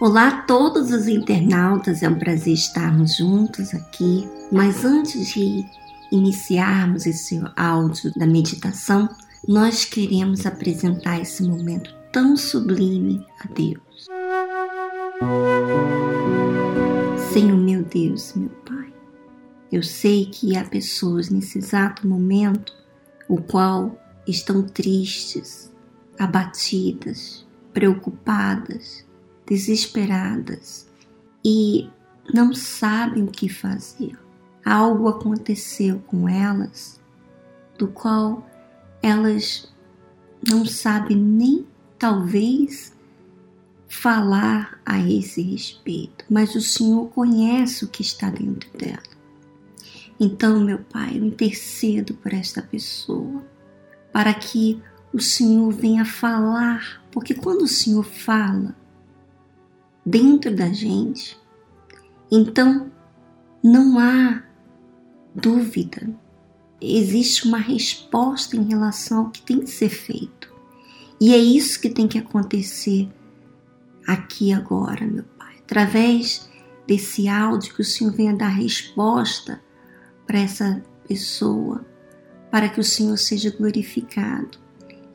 Olá a todos os internautas, é um prazer estarmos juntos aqui. Mas antes de iniciarmos esse áudio da meditação, nós queremos apresentar esse momento tão sublime a Deus. Senhor meu Deus, meu Pai, eu sei que há pessoas nesse exato momento o qual estão tristes, abatidas, preocupadas, desesperadas e não sabem o que fazer. Algo aconteceu com elas do qual elas não sabem nem talvez falar a esse respeito, mas o Senhor conhece o que está dentro dela. Então, meu Pai, eu intercedo por esta pessoa, para que o Senhor venha falar, porque quando o Senhor fala dentro da gente, então não há dúvida, existe uma resposta em relação ao que tem que ser feito. E é isso que tem que acontecer aqui agora, meu Pai. Através desse áudio que o Senhor venha dar resposta para essa pessoa, para que o Senhor seja glorificado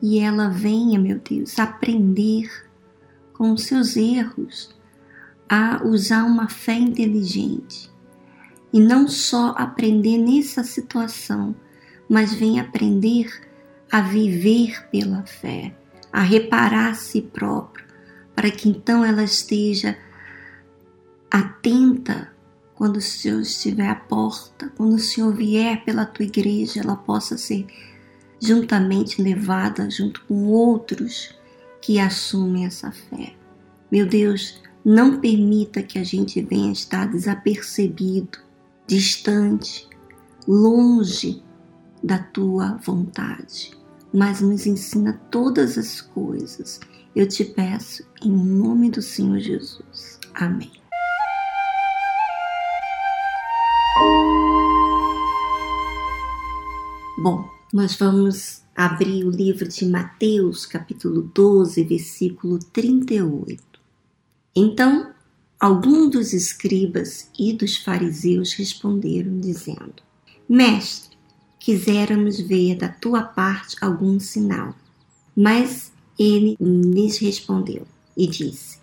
e ela venha, meu Deus, aprender com os seus erros a usar uma fé inteligente e não só aprender nessa situação, mas vem aprender a viver pela fé, a reparar a si próprio, para que então ela esteja atenta quando o Senhor estiver à porta, quando o Senhor vier pela tua igreja, ela possa ser juntamente levada junto com outros que assumem essa fé. Meu Deus, não permita que a gente venha estar desapercebido, distante, longe da tua vontade, mas nos ensina todas as coisas. Eu te peço em nome do Senhor Jesus. Amém. Bom, nós vamos abrir o livro de Mateus, capítulo 12, versículo 38. Então, alguns dos escribas e dos fariseus responderam, dizendo: Mestre, quiséramos ver da tua parte algum sinal. Mas ele lhes respondeu e disse: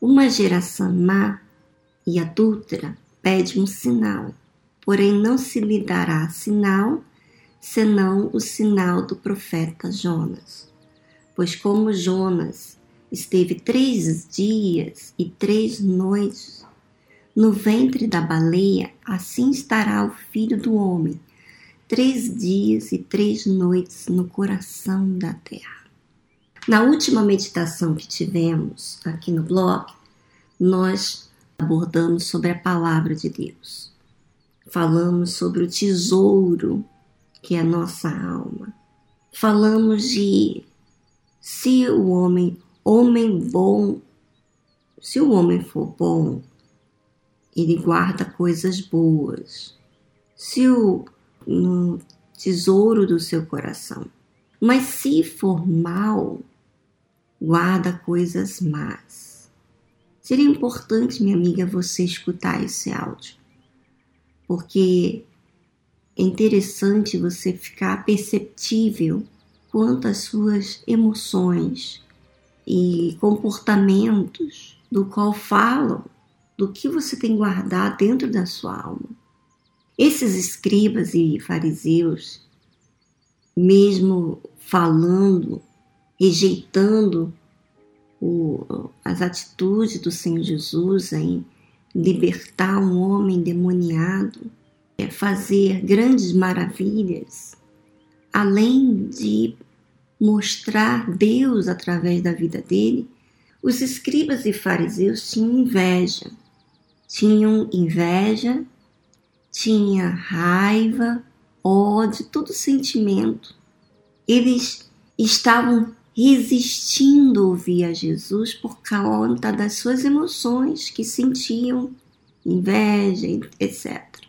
Uma geração má e adúltera pede um sinal, porém não se lhe dará sinal senão o sinal do profeta Jonas. Pois como Jonas esteve três dias e três noites no ventre da baleia, assim estará o filho do homem, três dias e três noites no coração da terra. Na última meditação que tivemos aqui no blog, nós abordamos sobre a palavra de Deus. Falamos sobre o tesouro que é a nossa alma. Falamos de se o homem, homem bom, se o homem for bom, ele guarda coisas boas. Se o no tesouro do seu coração. Mas se for mal, guarda coisas más. Seria importante, minha amiga, você escutar esse áudio, porque é interessante você ficar perceptível quanto às suas emoções e comportamentos do qual falam do que você tem guardado dentro da sua alma. Esses escribas e fariseus, mesmo falando, rejeitando o, as atitudes do Senhor Jesus em libertar um homem demoniado, é fazer grandes maravilhas, além de mostrar Deus através da vida dele, os escribas e fariseus tinham inveja. Tinham inveja, tinha raiva, ódio, todo sentimento. Eles estavam resistindo ouvir a Jesus por conta das suas emoções que sentiam, inveja, etc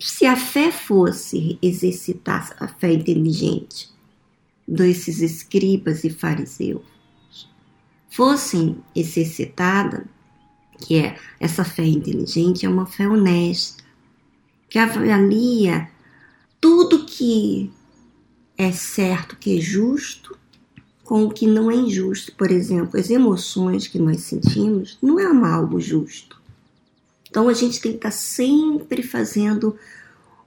se a fé fosse exercitar a fé inteligente desses escribas e fariseus, fossem exercitada, que é essa fé inteligente, é uma fé honesta, que avalia tudo que é certo, que é justo, com o que não é injusto. Por exemplo, as emoções que nós sentimos não é algo justo. Então a gente tem que estar sempre fazendo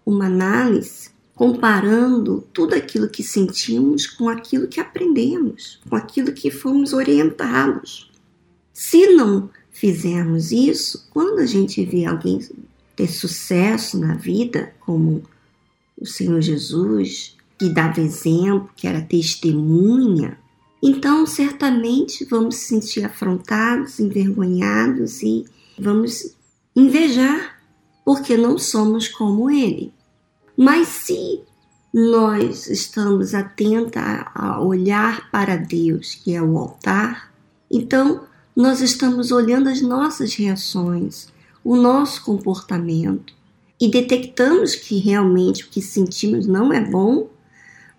uma análise, comparando tudo aquilo que sentimos com aquilo que aprendemos, com aquilo que fomos orientados. Se não fizermos isso, quando a gente vê alguém ter sucesso na vida, como o Senhor Jesus, que dava exemplo, que era testemunha, então certamente vamos se sentir afrontados, envergonhados e vamos invejar, porque não somos como ele. Mas se nós estamos atentos a olhar para Deus, que é o altar, então nós estamos olhando as nossas reações, o nosso comportamento e detectamos que realmente o que sentimos não é bom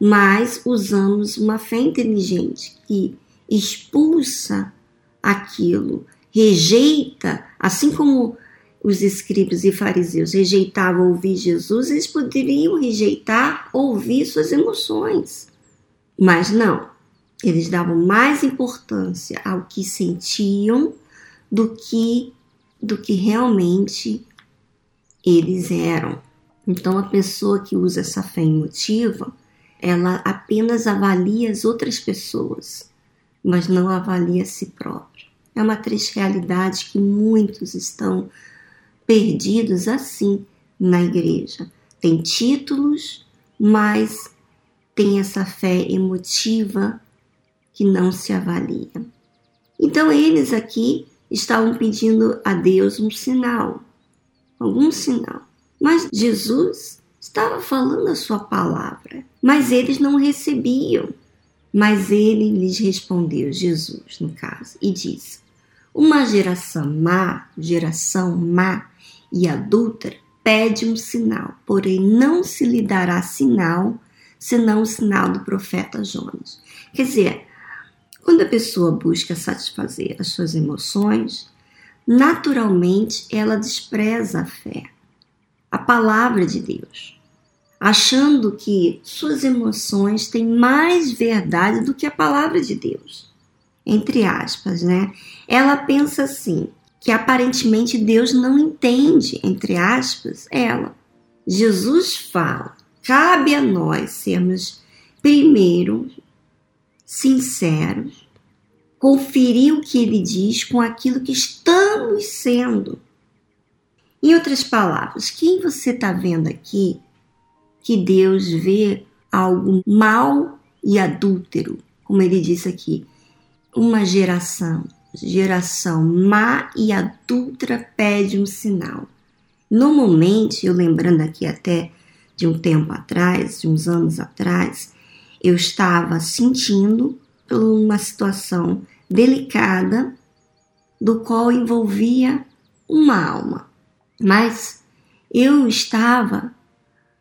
mas usamos uma fé inteligente que expulsa aquilo, rejeita, assim como os escribas e fariseus rejeitavam ouvir Jesus, eles poderiam rejeitar ouvir suas emoções. Mas não, eles davam mais importância ao que sentiam do que do que realmente eles eram. Então a pessoa que usa essa fé emotiva, ela apenas avalia as outras pessoas, mas não avalia a si própria. É uma triste realidade que muitos estão perdidos assim na igreja. Tem títulos, mas tem essa fé emotiva que não se avalia. Então eles aqui estavam pedindo a Deus um sinal, algum sinal. Mas Jesus estava falando a sua palavra, mas eles não recebiam. Mas ele lhes respondeu, Jesus, no caso, e disse: Uma geração má, geração má e adúltera, pede um sinal, porém não se lhe dará sinal senão o sinal do profeta Jonas. Quer dizer, quando a pessoa busca satisfazer as suas emoções, naturalmente ela despreza a fé, a palavra de Deus achando que suas emoções têm mais verdade do que a palavra de Deus. Entre aspas, né? Ela pensa assim, que aparentemente Deus não entende, entre aspas, ela. Jesus fala: cabe a nós sermos, primeiro, sinceros, conferir o que ele diz com aquilo que estamos sendo. Em outras palavras, quem você está vendo aqui que Deus vê algo mal e adúltero, como ele disse aqui. Uma geração, geração má e adúltera pede um sinal. Normalmente, eu lembrando aqui até de um tempo atrás, de uns anos atrás, eu estava sentindo uma situação delicada do qual envolvia uma alma. Mas eu estava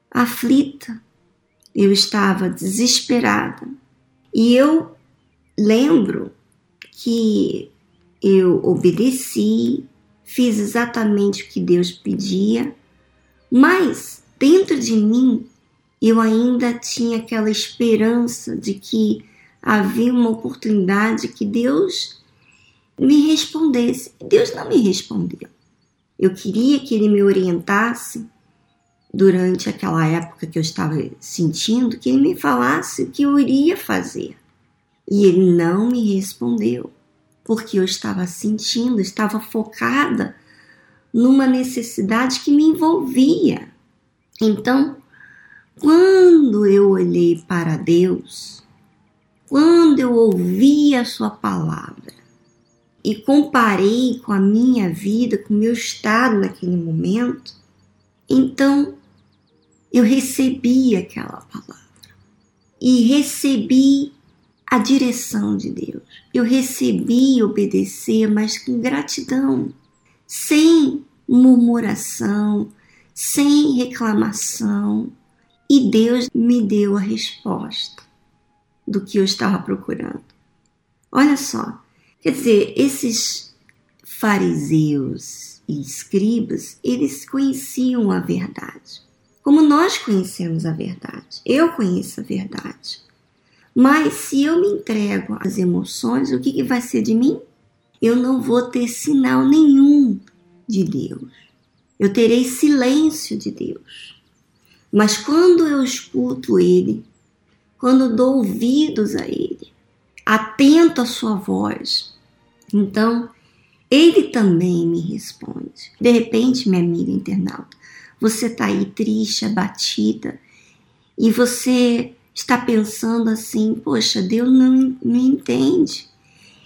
aflita, eu estava desesperada. E eu lembro que eu obedeci, fiz exatamente o que Deus pedia, mas dentro de mim eu ainda tinha aquela esperança de que havia uma oportunidade que Deus me respondesse. Deus não me respondeu. Eu queria que Ele me orientasse, durante aquela época que eu estava sentindo que ele me falasse o que eu iria fazer. E ele não me respondeu, porque eu estava sentindo, estava focada numa necessidade que me envolvia. Então, quando eu olhei para Deus, quando eu ouvi a Sua palavra e comparei com a minha vida, com o meu estado naquele momento, então eu recebi aquela palavra e recebi a direção de Deus. Eu recebi obedecer, mas com gratidão, sem murmuração, sem reclamação. E Deus me deu a resposta do que eu estava procurando. Olha só, quer dizer, esses fariseus e escribas, eles conheciam a verdade. Como nós conhecemos a verdade. Eu conheço a verdade. Mas se eu me entrego às emoções, o que, que vai ser de mim? Eu não vou ter sinal nenhum de Deus. Eu terei silêncio de Deus. Mas quando eu escuto Ele, quando dou ouvidos a Ele, atento à Sua voz, então Ele também me responde. De repente, minha amiga internauta, você está aí triste, abatida, e você está pensando assim: poxa, Deus não me entende,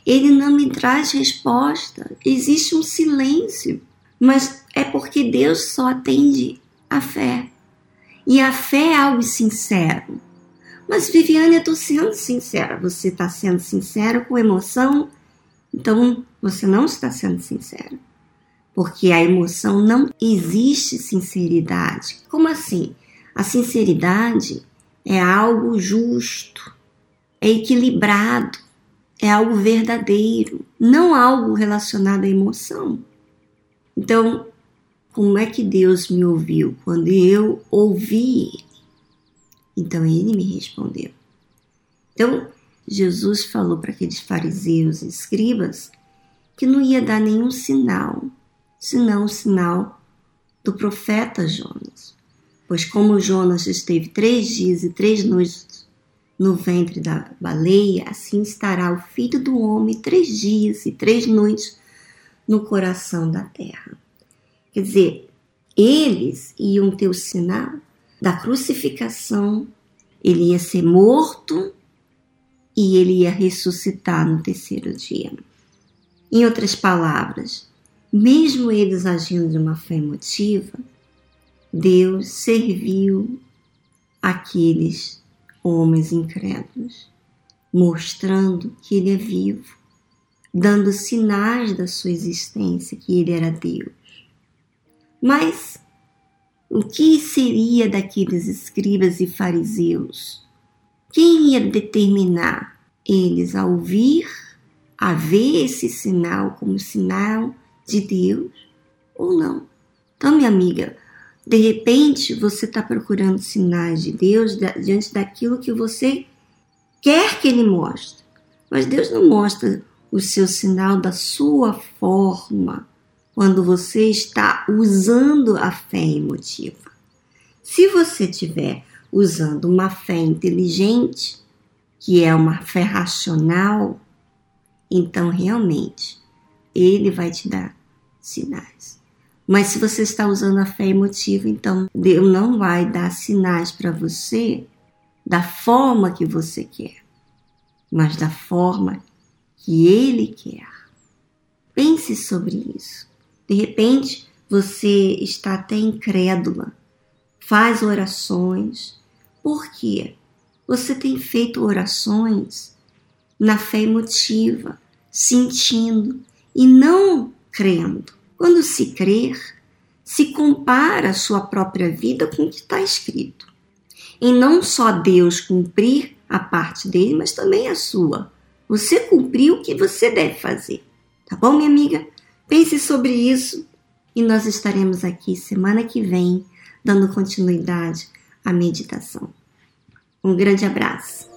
Ele não me traz resposta, existe um silêncio, mas é porque Deus só atende a fé. E a fé é algo sincero. Mas, Viviane, eu estou sendo sincera. Você está sendo sincera com emoção? Então, você não está sendo sincera. Porque a emoção não existe sinceridade. Como assim? A sinceridade é algo justo, é equilibrado, é algo verdadeiro, não algo relacionado à emoção. Então, como é que Deus me ouviu? Quando eu ouvi Ele. Então ele me respondeu. Então, Jesus falou para aqueles fariseus e escribas que não ia dar nenhum sinal, senão o sinal do profeta Jonas. Pois como Jonas esteve três dias e três noites no ventre da baleia, assim estará o filho do homem três dias e três noites no coração da terra. Quer dizer, eles iam ter o sinal da crucificação, ele ia ser morto e ele ia ressuscitar no terceiro dia. Em outras palavras, mesmo eles agindo de uma fé emotiva, Deus serviu aqueles homens incrédulos, mostrando que ele é vivo, dando sinais da sua existência, que ele era Deus. Mas o que seria daqueles escribas e fariseus? Quem ia determinar eles a ouvir, a ver esse sinal como sinal de Deus ou não? Então, minha amiga, de repente você está procurando sinais de Deus diante daquilo que você quer que Ele mostre, mas Deus não mostra o seu sinal da sua forma quando você está usando a fé emotiva. Se você estiver usando uma fé inteligente, que é uma fé racional, então realmente ele vai te dar sinais. Mas se você está usando a fé emotiva, então Deus não vai dar sinais para você da forma que você quer, mas da forma que ele quer. Pense sobre isso. De repente, você está até incrédula, faz orações. Por quê? Você tem feito orações na fé emotiva, sentindo e não crendo. Quando se crer, se compara a sua própria vida com o que está escrito. Em não só Deus cumprir a parte dele, mas também a sua. Você cumpriu o que você deve fazer. Tá bom, minha amiga? Pense sobre isso e nós estaremos aqui semana que vem dando continuidade à meditação. Um grande abraço.